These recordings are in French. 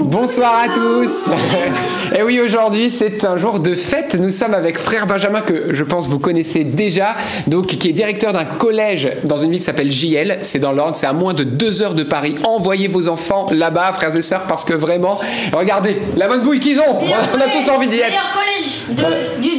Bonsoir à tous. Et oui, aujourd'hui, c'est un jour de fête. Nous sommes avec frère Benjamin que je pense vous connaissez déjà, donc qui est directeur d'un collège dans une ville qui s'appelle JL. C'est dans l'Ordre, c'est à moins de deux heures de Paris. Envoyez vos enfants là-bas, frères et sœurs, parce que vraiment, regardez la bonne bouille qu'ils ont. On a tous envie d'y être. Meilleur collège de- du,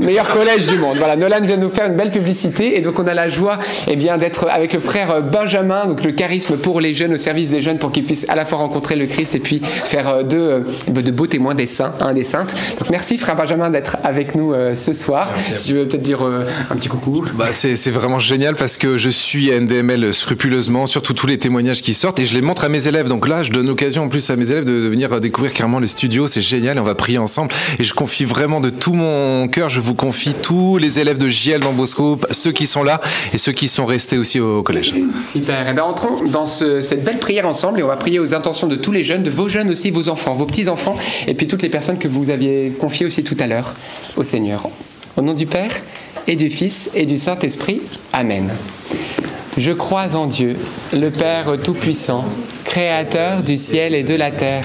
Meilleur collège du monde. Voilà, Nolan vient nous faire une belle publicité et donc on a la joie eh bien d'être avec le frère Benjamin, donc le charisme pour les jeunes au service des jeunes pour qu'ils puissent à la fois rencontrer le Christ et puis faire euh, de, euh, de beaux témoins des saints, hein, des saintes. Donc merci frère Benjamin d'être avec nous euh, ce soir. Si tu veux peut-être dire euh, un petit coucou. Bah, c'est c'est vraiment génial parce que je suis NDML scrupuleusement, surtout tous les témoignages qui sortent et je les montre à mes élèves. Donc là, je donne l'occasion en plus à mes élèves de, de venir découvrir carrément le studio. C'est génial et on va prier ensemble. Et je confie vraiment de tout mon cœur, je vous confie tous les élèves de JL dans Bosco, ceux qui sont là et ceux qui sont restés aussi au, collège. Super. Eh ben, entrons dans ce- cette belle prière ensemble et on va prier aux intentions de tous les jeunes, de vos jeunes aussi, vos enfants, vos petits-enfants et puis toutes les personnes que vous aviez confiées aussi tout à l'heure au Seigneur. Au nom du Père et du Fils et du Saint-Esprit. Amen. Je crois en Dieu, le Père Tout-Puissant, Créateur du ciel et de la terre,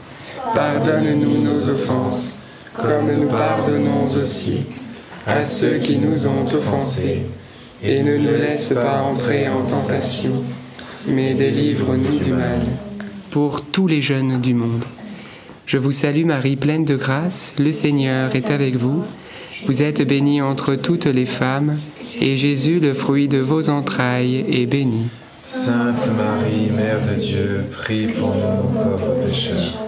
Pardonne-nous nos offenses, comme nous pardonnons aussi à ceux qui nous ont offensés. Et ne nous laisse pas entrer en tentation, mais délivre-nous du mal. Pour tous les jeunes du monde. Je vous salue Marie, pleine de grâce, le Seigneur est avec vous. Vous êtes bénie entre toutes les femmes, et Jésus, le fruit de vos entrailles, est béni. Sainte Marie, Mère de Dieu, prie pour nous pauvres pécheurs,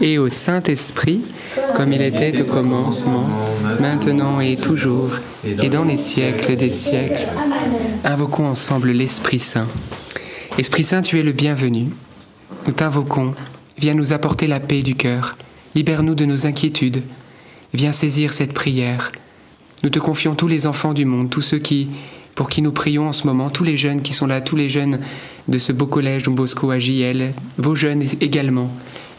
et au Saint-Esprit, comme il était au commencement, maintenant et toujours, et dans les siècles des siècles. Invoquons ensemble l'Esprit Saint. Esprit Saint, tu es le bienvenu. Nous t'invoquons. Viens nous apporter la paix du cœur. Libère-nous de nos inquiétudes. Viens saisir cette prière. Nous te confions tous les enfants du monde, tous ceux qui, pour qui nous prions en ce moment, tous les jeunes qui sont là, tous les jeunes de ce beau collège Don Bosco à JL, vos jeunes également.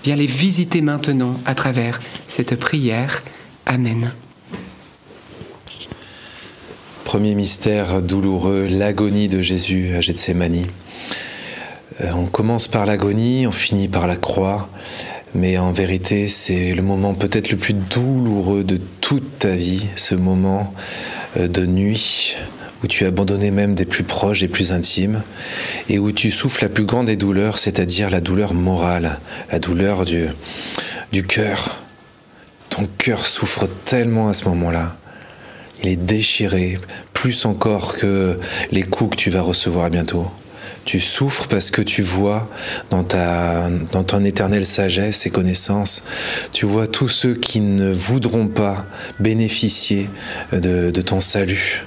Viens les visiter maintenant à travers cette prière. Amen. Premier mystère douloureux, l'agonie de Jésus à Gethsémanie. Euh, on commence par l'agonie, on finit par la croix, mais en vérité c'est le moment peut-être le plus douloureux de toute ta vie, ce moment euh, de nuit où tu as abandonné même des plus proches et plus intimes, et où tu souffles la plus grande des douleurs, c'est-à-dire la douleur morale, la douleur du, cœur. Ton cœur souffre tellement à ce moment-là. Il est déchiré, plus encore que les coups que tu vas recevoir bientôt. Tu souffres parce que tu vois dans, ton éternelle sagesse et connaissance, tu vois tous ceux qui ne voudront pas bénéficier de ton salut,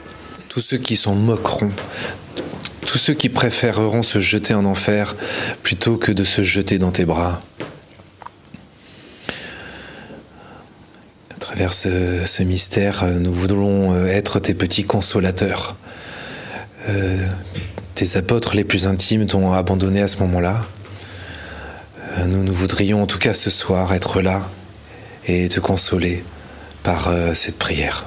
tous ceux qui s'en moqueront, tous ceux qui préféreront se jeter en enfer plutôt que de se jeter dans tes bras. À travers ce, mystère, nous voulons être tes petits consolateurs, euh, tes apôtres les plus intimes t'ont abandonné à ce moment-là. Euh, nous, nous voudrions en tout cas ce soir être là et te consoler par euh, cette prière.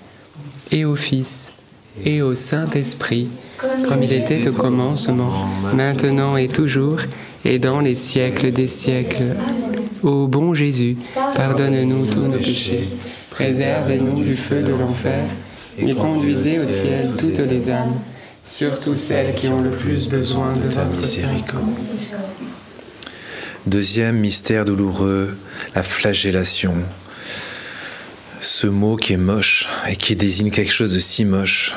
et au Fils, et au Saint-Esprit, comme il était au commencement, maintenant et toujours, et dans les siècles des siècles. Ô bon Jésus, pardonne-nous tous nos péchés, préservez-nous du feu de l'enfer, et conduisez au ciel toutes les âmes, surtout celles qui ont le plus besoin de ta miséricorde. Deuxième mystère douloureux, la flagellation. Ce mot qui est moche et qui désigne quelque chose de si moche,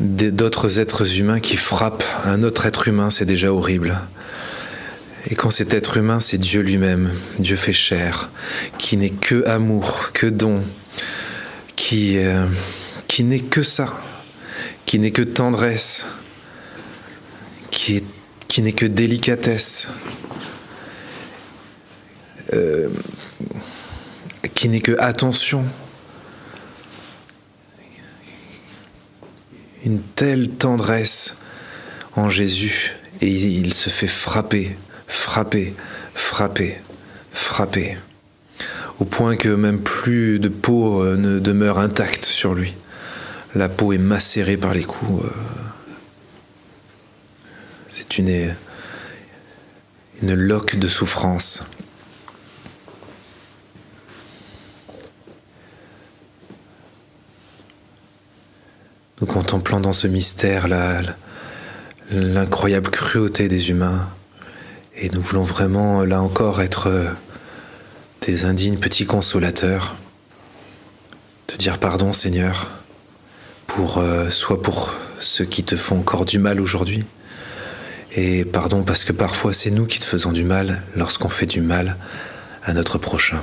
d'autres êtres humains qui frappent un autre être humain, c'est déjà horrible. Et quand cet être humain, c'est Dieu lui-même, Dieu fait chair, qui n'est que amour, que don, qui, euh, qui n'est que ça, qui n'est que tendresse, qui est qui n'est que délicatesse, euh, qui n'est que attention. Une telle tendresse en Jésus et il, se fait frapper, frapper, frapper, frapper, au point que même plus de peau euh, ne demeure intacte sur lui. La peau est macérée par les coups. euh, c'est une, une loque de souffrance. Nous contemplons dans ce mystère l'incroyable cruauté des humains et nous voulons vraiment, là encore, être euh, des indignes petits consolateurs, te dire pardon Seigneur, pour, euh, soit pour ceux qui te font encore du mal aujourd'hui, et pardon parce que parfois c'est nous qui te faisons du mal lorsqu'on fait du mal à notre prochain.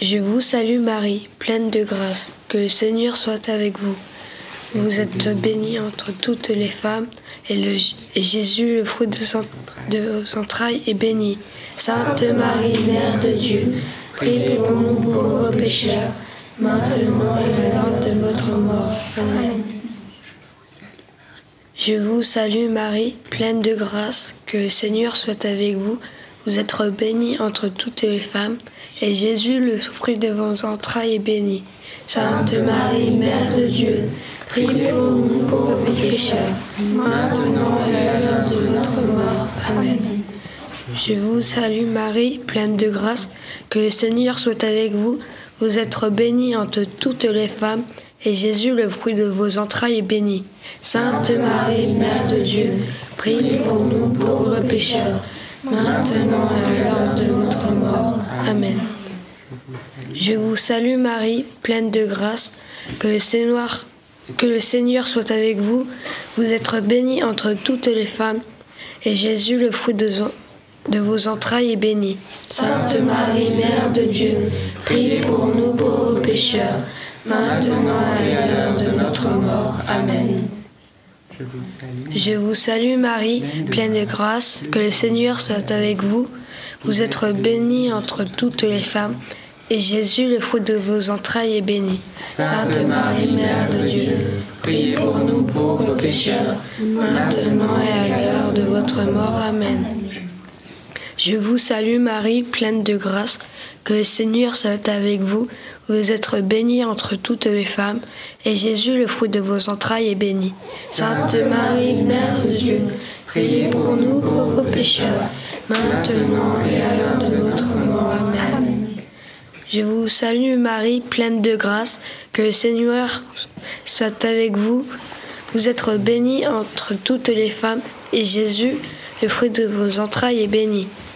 Je vous salue Marie, pleine de grâce, que le Seigneur soit avec vous. Vous êtes bénie entre toutes les femmes, et, Jésus, le fruit de, vos entrailles, est béni. Sainte Marie, Mère de Dieu, prie pour nous pauvres pécheurs, maintenant et à l'heure de votre mort. Amen. Je vous salue Marie, pleine de grâce, que le Seigneur soit avec vous. Vous êtes bénie entre toutes les femmes, et Jésus, le fruit de vos entrailles, est béni. Sainte Marie, Mère de Dieu, prie pour nous pauvres pécheurs, maintenant et à l'heure de notre mort. Amen. Je vous salue Marie, pleine de grâce, que le Seigneur soit avec vous. Vous êtes bénie entre toutes les femmes, et Jésus, le fruit de vos entrailles, est béni. Sainte Marie, Mère de Dieu, prie pour nous pauvres pécheurs, maintenant et à l'heure de notre mort. Amen. Je vous salue Marie, pleine de grâce, que le Seigneur, soit avec vous. Vous êtes bénie entre toutes les femmes, et Jésus, le fruit de, vos entrailles, est béni. Sainte Marie, Mère de Dieu, prie pour nous pauvres pécheurs, maintenant et à l'heure de notre mort. Amen. Je vous salue. Je vous salue Marie, pleine de grâce, que le Seigneur soit avec vous. Vous êtes bénie entre toutes les femmes, et Jésus, le fruit de vos entrailles, est béni. Sainte Marie, Mère de Dieu, prie pour nous pauvres pécheurs, maintenant et à l'heure de votre mort. Amen. Je vous salue Marie, pleine de grâce, que le Seigneur soit avec vous. Vous êtes bénie entre toutes les femmes, et Jésus, le fruit de vos entrailles, est béni. Sainte Marie, Mère de Dieu, priez pour nous pauvres pécheurs, maintenant et à l'heure de notre mort. Amen. Je vous salue Marie, pleine de grâce, que le Seigneur soit avec vous. Vous êtes bénie entre toutes les femmes, et Jésus, le fruit de vos entrailles, est béni.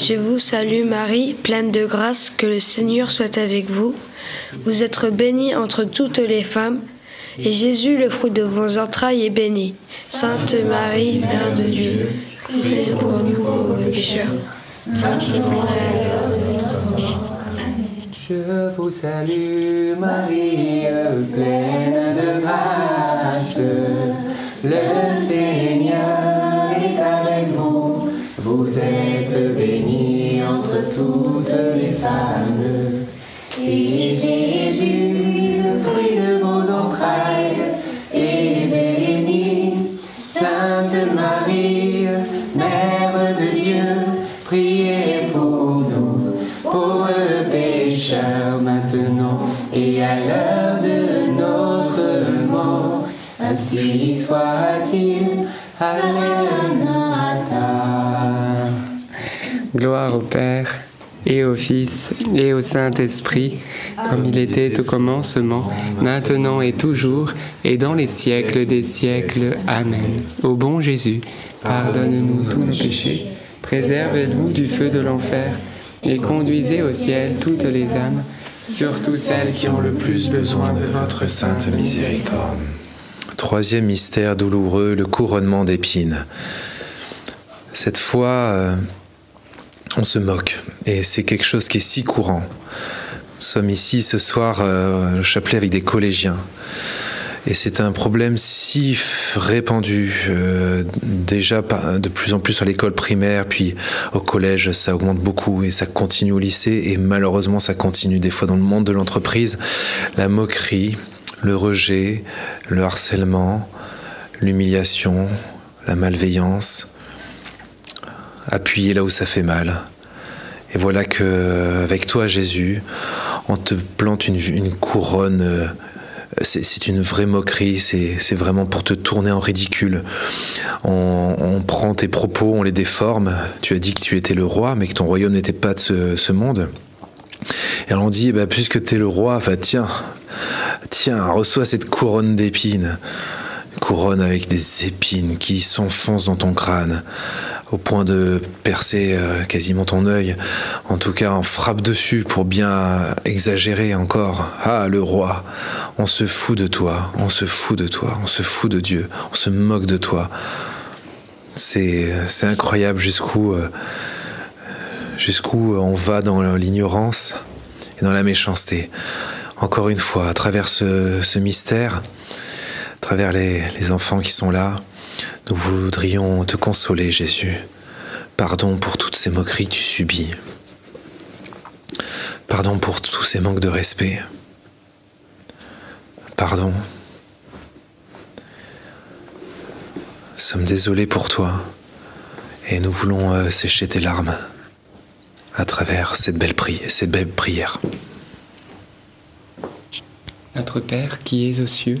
Je vous salue Marie, pleine de grâce, que le Seigneur soit avec vous. Vous êtes bénie entre toutes les femmes, et Jésus, le fruit de vos entrailles, est béni. Sainte Marie, Mère de Dieu, priez pour nous pécheurs, mort. Je vous salue Marie, pleine de grâce. Le Seigneur est avec vous. Vous êtes bénie toutes les femmes. Et Jésus, le fruit de vos entrailles, est béni. Sainte Marie, Mère de Dieu, priez pour nous, pauvres pécheurs, maintenant et à l'heure de notre mort. Ainsi soit-il. Alléluia. Gloire au Père et au Fils et au Saint-Esprit, comme il était au commencement, maintenant et toujours, et dans les siècles des siècles. Amen. Ô bon Jésus, pardonne-nous tous nos péchés, préserve-nous du feu de l'enfer, et conduisez au ciel toutes les âmes, surtout celles qui ont le plus besoin de votre sainte miséricorde. Troisième mystère douloureux, le couronnement d'épines. Cette fois, euh, on se moque, et c'est quelque chose qui est si courant. Nous sommes ici ce soir euh, chapelet avec des collégiens. Et c'est un problème si répandu, euh, déjà de plus en plus à l'école primaire, puis au collège, ça augmente beaucoup et ça continue au lycée, et malheureusement ça continue des fois dans le monde de l'entreprise. La moquerie, le rejet, le harcèlement, l'humiliation, la malveillance, appuyer là où ça fait mal. Et voilà que avec toi Jésus, on te plante une, couronne. Euh, c'est une vraie moquerie, c'est vraiment pour te tourner en ridicule. On, prend tes propos, on les déforme. Tu as dit que tu étais le roi, mais que ton royaume n'était pas de ce, monde. Et on dit, bah, puisque tu es le roi, bah, tiens, Tiens, reçois cette couronne d'épines. Couronne avec des épines qui s'enfoncent dans ton crâne au point de percer euh, quasiment ton œil. En tout cas, on frappe dessus pour bien exagérer encore. Ah, le roi, on se fout de toi, on se fout de toi, on se fout de Dieu, on se moque de toi. C'est incroyable jusqu'où euh, jusqu'où on va dans l'ignorance et dans la méchanceté encore une fois, à travers ce, mystère, travers les, les enfants qui sont là, nous voudrions te consoler, Jésus. Pardon pour toutes ces moqueries que tu subis. Pardon pour tous ces manques de respect. Pardon. Nous sommes désolés pour toi et nous voulons euh, sécher tes larmes à travers cette belle, cette belle prière. Notre Père qui es aux cieux,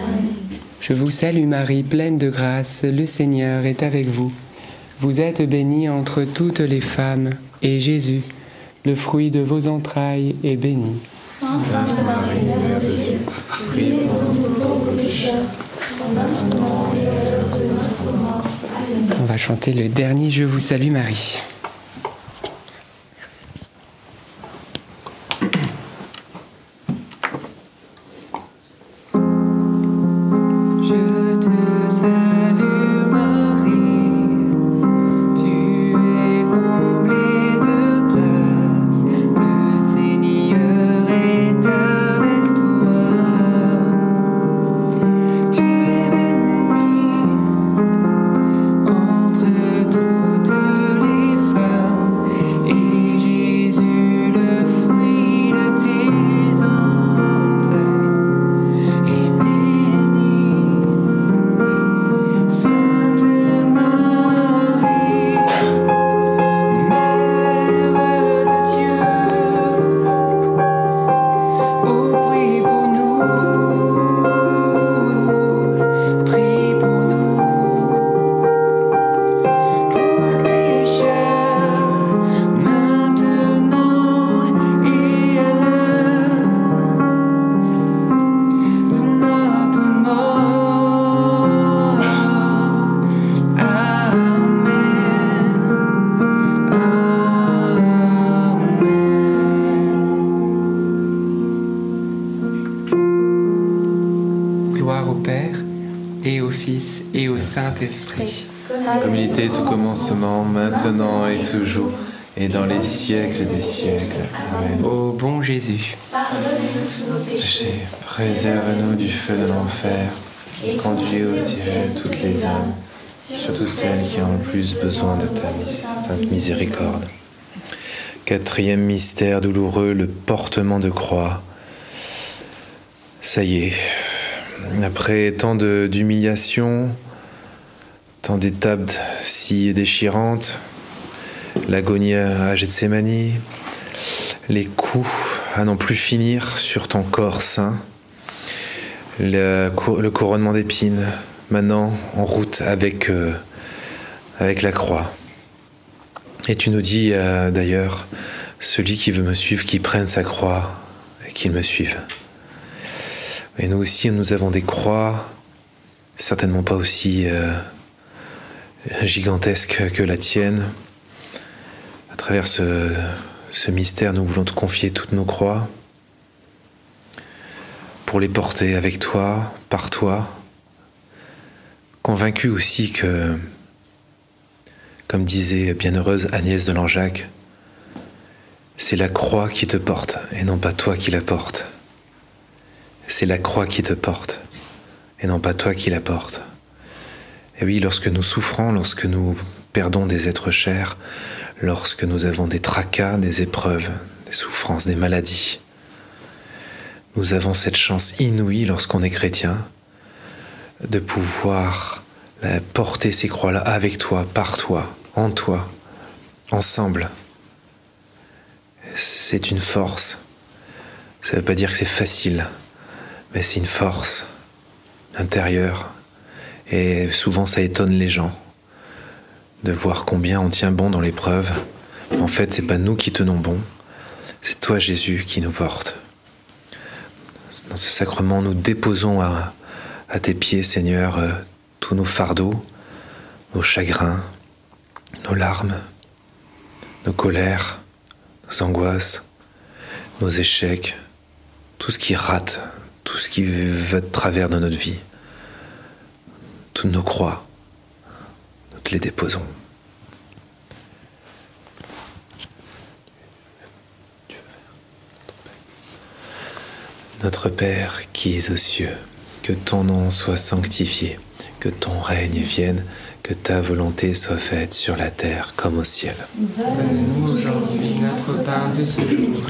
Je vous salue Marie, pleine de grâce, le Seigneur est avec vous. Vous êtes bénie entre toutes les femmes, et Jésus, le fruit de vos entrailles, est béni. Sainte Marie, Mère de Dieu, priez pour nous pauvres pécheurs, maintenant et à l'heure de notre mort. Amen. On va chanter le dernier Je vous salue Marie. Gloire au Père et au Fils et au Saint-Esprit. Comme il était tout commencement, maintenant et toujours, et dans les siècles des siècles. Amen. Ô bon Jésus, Pardonne-nous tous nos péchés, Péché, préserve-nous du feu de l'enfer, conduis au ciel toutes les âmes, surtout celles qui ont le plus besoin de ta sainte miséricorde. Quatrième mystère douloureux, le portement de croix. Ça y est, après tant d'humiliations, tant d'étapes si déchirantes, l'agonie à Gethsemane, les coups à n'en plus finir sur ton corps saint, le, cou- le couronnement d'épines, maintenant en route avec, euh, la croix. Et tu nous dis euh, d'ailleurs, celui qui veut me suivre, qui prenne sa croix et qu'il me suive. Et nous aussi, nous avons des croix, certainement pas aussi euh, gigantesques que la tienne. À travers ce, ce mystère, nous voulons te confier toutes nos croix pour les porter avec toi, par toi, convaincu aussi que, comme disait bienheureuse Agnès de Langeac, c'est la croix qui te porte et non pas toi qui la porte. C'est la croix qui te porte et non pas toi qui la porte. Et oui, lorsque nous souffrons, lorsque nous perdons des êtres chers, lorsque nous avons des tracas, des épreuves, des souffrances, des maladies, nous avons cette chance inouïe lorsqu'on est chrétien de pouvoir porter ces croix-là avec toi, par toi, en toi, ensemble. C'est une force. Ça ne veut pas dire que c'est facile, mais c'est une force intérieure. Et souvent, ça étonne les gens de voir combien on tient bon dans l'épreuve. En fait, c'est pas nous qui tenons bon, c'est toi, Jésus, qui nous porte. Dans ce sacrement, nous déposons à, tes pieds, Seigneur, euh, tous nos fardeaux, nos chagrins, nos larmes, nos colères, nos angoisses, nos échecs, tout ce qui rate, tout ce qui va de travers dans notre vie, toutes nos croix, nous te les déposons. Notre Père qui es aux cieux, que ton nom soit sanctifié, que ton règne vienne, que ta volonté soit faite sur la terre comme au ciel. donne-nous aujourd'hui notre pain de ce jour.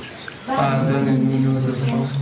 Pardonne-nous nos offenses,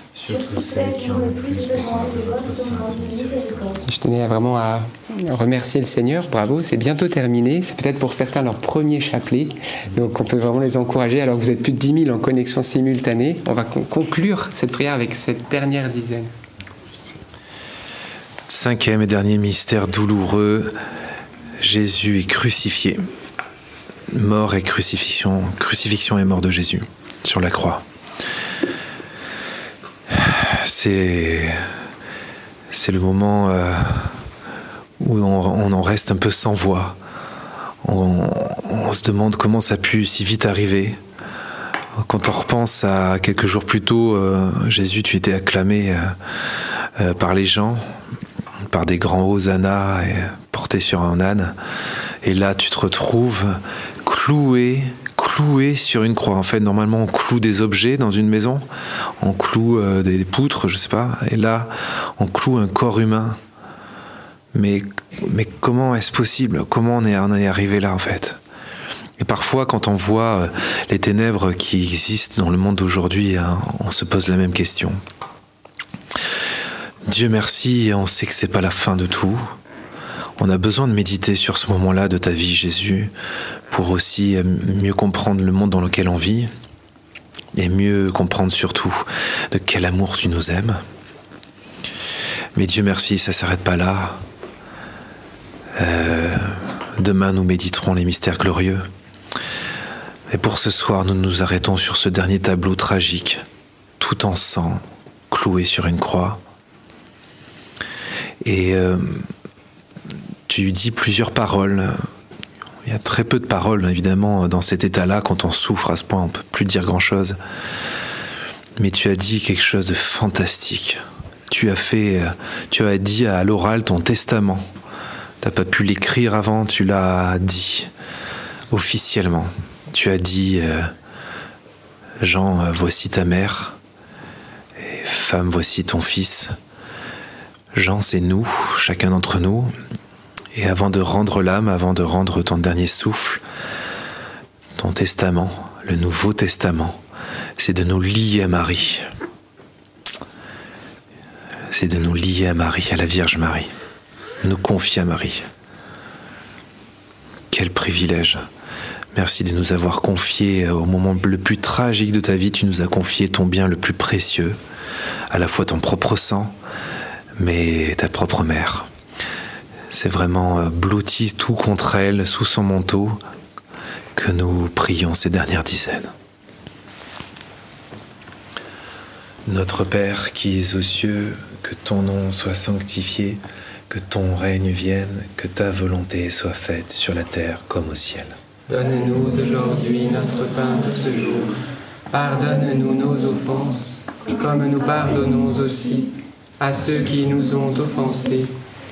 surtout celles qui ont le plus besoin de votre sainte miséricorde. je tenais vraiment à remercier le Seigneur. Bravo, c'est bientôt terminé. C'est peut-être pour certains leur premier chapelet. Donc on peut vraiment les encourager. Alors vous êtes plus de 10 000 en connexion simultanée. On va con- conclure cette prière avec cette dernière dizaine. Cinquième et dernier mystère douloureux, Jésus est crucifié. Mort et crucifixion, crucifixion et mort de Jésus sur la croix. C'est le moment euh, où on, en reste un peu sans voix. On, se demande comment ça a pu si vite arriver. Quand on repense à quelques jours plus tôt, euh, Jésus, tu étais acclamé euh, par les gens, par des grands hosannas et porté sur un âne. Et là, tu te retrouves cloué, cloué sur une croix. En fait, normalement, on cloue des objets dans une maison, on cloue euh, des poutres, je sais pas. Et là, on cloue un corps humain. Mais, mais comment est-ce possible? Comment on est, on arrivé là, en fait? Et parfois, quand on voit euh, les ténèbres qui existent dans le monde d'aujourd'hui, hein, on se pose la même question. Dieu merci, on sait que c'est pas la fin de tout. On a besoin de méditer sur ce moment-là de ta vie, Jésus, pour aussi euh, mieux comprendre le monde dans lequel on vit et mieux comprendre surtout de quel amour tu nous aimes. Mais Dieu merci, ça s'arrête pas là. Euh, Demain, nous méditerons les mystères glorieux. Et pour ce soir, nous nous arrêtons sur ce dernier tableau tragique, tout en sang, cloué sur une croix. Et euh, tu dis plusieurs paroles. Il y a très peu de paroles, évidemment, dans cet état-là. Quand on souffre à ce point, on ne peut plus dire grand-chose. Mais tu as dit quelque chose de fantastique. Tu as fait, euh, tu as dit à l'oral ton testament. Tu n'as pas pu l'écrire avant, tu l'as dit officiellement. Tu as dit, euh, Jean, euh, voici ta mère, et femme, voici ton fils. Jean, c'est nous, chacun d'entre nous. Et avant de rendre l'âme, avant de rendre ton dernier souffle, ton testament, le Nouveau Testament, c'est de nous lier à Marie. C'est de nous lier à Marie, à la Vierge Marie. Nous confier à Marie. Quel privilège. Merci de nous avoir confié au moment le plus tragique de ta vie, tu nous as confié ton bien le plus précieux, à la fois ton propre sang, mais ta propre mère. C'est vraiment euh, blotti tout contre elle, sous son manteau, que nous prions ces dernières dizaines. Notre Père qui es aux cieux, que ton nom soit sanctifié, que ton règne vienne, que ta volonté soit faite sur la terre comme au ciel. Donne-nous aujourd'hui notre pain de ce jour. Pardonne-nous nos offenses, comme nous pardonnons aussi à ceux qui nous ont offensés.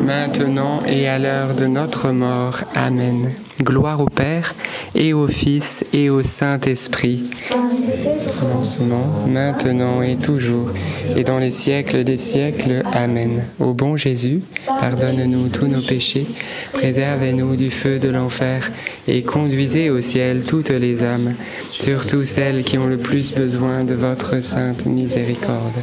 maintenant et à l'heure de notre mort. Amen. Gloire au Père, et au Fils, et au Saint-Esprit. Commencement, maintenant et toujours, et dans les siècles des siècles. Amen. Ô bon Jésus, pardonne-nous tous nos péchés, préservez-nous du feu de l'enfer, et conduisez au ciel toutes les âmes, surtout celles qui ont le plus besoin de votre sainte miséricorde.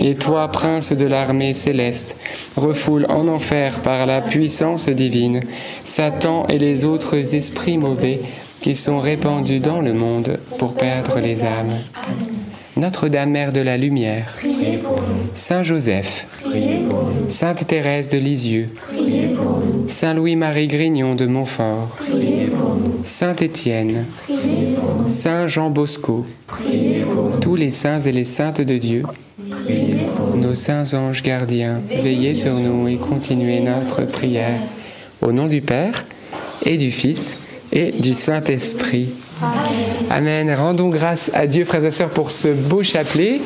Et toi, prince de l'armée céleste, refoule en enfer par la puissance divine Satan et les autres esprits mauvais qui sont répandus dans le monde pour perdre les âmes. Notre-Dame, Mère de la Lumière, Saint Joseph, Sainte Thérèse de Lisieux, Saint Louis-Marie Grignon de Montfort, Saint Étienne, Saint Jean Bosco, tous les saints et les saintes de Dieu, nos saints anges gardiens, veillez sur nous et continuez notre prière. Au nom du Père et du Fils et du Saint-Esprit. Rendons grâce à Dieu, frères et sœurs, pour ce beau chapelet.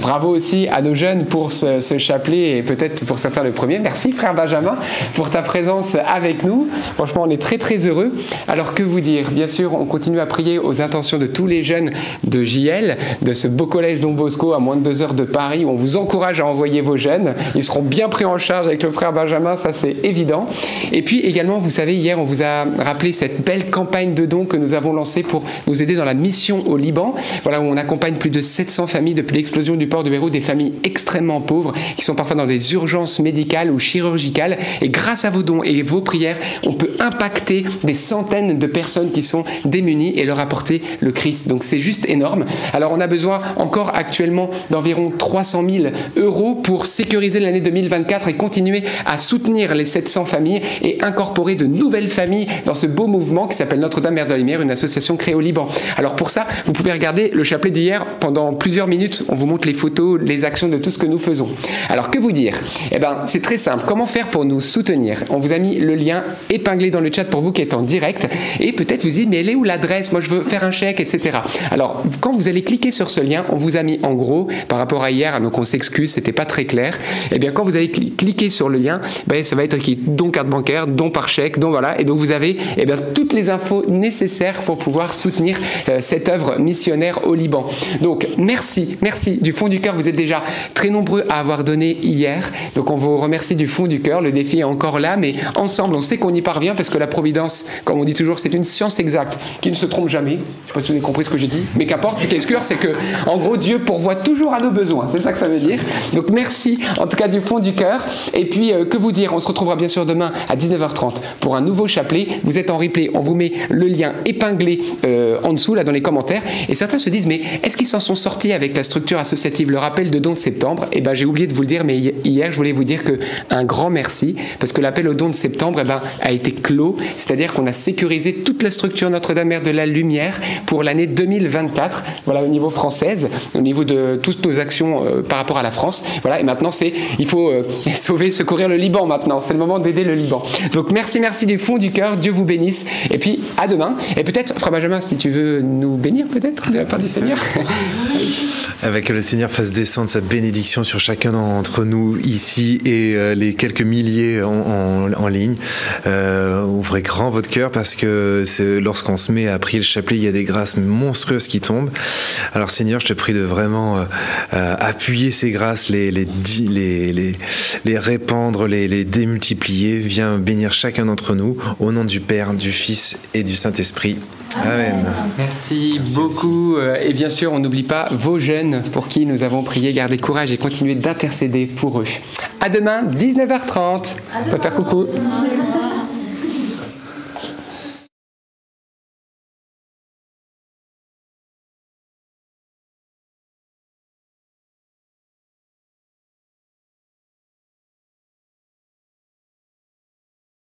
Bravo aussi à nos jeunes pour ce, ce chapelet et peut-être pour certains le premier. Merci, frère Benjamin, pour ta présence avec nous. Franchement, on est très, très heureux. Alors, que vous dire? Bien sûr, on continue à prier aux intentions de tous les jeunes de JL, de ce beau collège Don Bosco à moins de deux heures de Paris, où on vous encourage à envoyer vos jeunes. Ils seront bien pris en charge avec le frère Benjamin, ça c'est évident. Et puis également, vous savez, hier, on vous a rappelé cette belle campagne de dons que nous avons lancée pour nous aider dans la mission au Liban, voilà où on accompagne plus de 700 familles depuis l'explosion du port de Beyrouth, des familles extrêmement pauvres qui sont parfois dans des urgences médicales ou chirurgicales. Et grâce à vos dons et vos prières, on peut impacter des centaines de personnes qui sont démunies et leur apporter le Christ. Donc c'est juste énorme. Alors on a besoin encore actuellement d'environ 300 000 euros pour sécuriser l'année 2024 et continuer à soutenir les 700 familles et incorporer de nouvelles familles dans ce beau mouvement qui s'appelle Notre-Dame Mère de la Lumière, une association créée au Liban. Alors pour ça, vous pouvez regarder le chapelet d'hier pendant plusieurs minutes. On vous montre les photos, les actions de tout ce que nous faisons. Alors que vous dire? Eh ben, c'est très simple. Comment faire pour nous soutenir? On vous a mis le lien épinglé dans le chat pour vous qui êtes en direct. Et peut-être vous dites, mais elle est où l'adresse? Moi, je veux faire un chèque, etc. Alors, quand vous allez cliquer sur ce lien, on vous a mis en gros, par rapport à hier, donc on s'excuse, c'était pas très clair. Eh bien, quand vous allez cliquer sur le lien, ben, ça va être écrit don carte bancaire, don par chèque, don voilà. Et donc, vous avez eh bien, toutes les infos nécessaires pour pouvoir soutenir euh, cette œuvre missionnaire au Liban. Donc merci, merci du fond du cœur. Vous êtes déjà très nombreux à avoir donné hier. Donc on vous remercie du fond du cœur. Le défi est encore là, mais ensemble, on sait qu'on y parvient parce que la providence, comme on dit toujours, c'est une science exacte qui ne se trompe jamais. Je ne sais pas si vous avez compris ce que j'ai dit, mais qu'importe, ce qui est sûr, c'est que en gros, Dieu pourvoit toujours à nos besoins. C'est ça que ça veut dire. Donc merci en tout cas du fond du cœur. Et puis euh, que vous dire, on se retrouvera bien sûr demain à 19h30 pour un nouveau chapelet. Vous êtes en replay, on vous met le lien épinglé euh, dessous là dans les commentaires. Et certains se disent mais est-ce qu'ils s'en sont sortis avec la structure associative, le rappel de don de septembre Eh ben j'ai oublié de vous le dire, mais hier je voulais vous dire que un grand merci parce que l'appel au don de septembre eh ben, a été clos, c'est-à-dire qu'on a sécurisé toute la structure Notre-Dame-Mère de la Lumière pour l'année 2024. Voilà au niveau française, au niveau de toutes nos actions euh, par rapport à la France. Voilà et maintenant c'est il faut euh, sauver, secourir le Liban maintenant. C'est le moment d'aider le Liban. Donc merci, merci du fond du cœur. Dieu vous bénisse. Et puis à demain. Et peut-être, Frère Benjamin, si tu veux nous bénir peut-être de la part du Seigneur. Avec que le Seigneur fasse descendre sa bénédiction sur chacun d'entre nous ici et euh, les quelques milliers en, en, en ligne. Euh, ouvrez grand votre cœur parce que lorsqu'on se met à prier le chapelet, il y a des grâces monstrueuses qui tombent. Alors Seigneur, je te prie de vraiment euh, euh appuyer ces grâces, les, les, les, les, les répandre, les, les démultiplier. Viens bénir chacun d'entre nous au nom du Père, du Fils et du Saint-Esprit. Amen. Merci, beaucoup. Et bien sûr, on n'oublie pas vos jeunes pour qui nous avons prié. Gardez courage et continuez d'intercéder pour eux. À demain, 19h30. À. On peut faire coucou.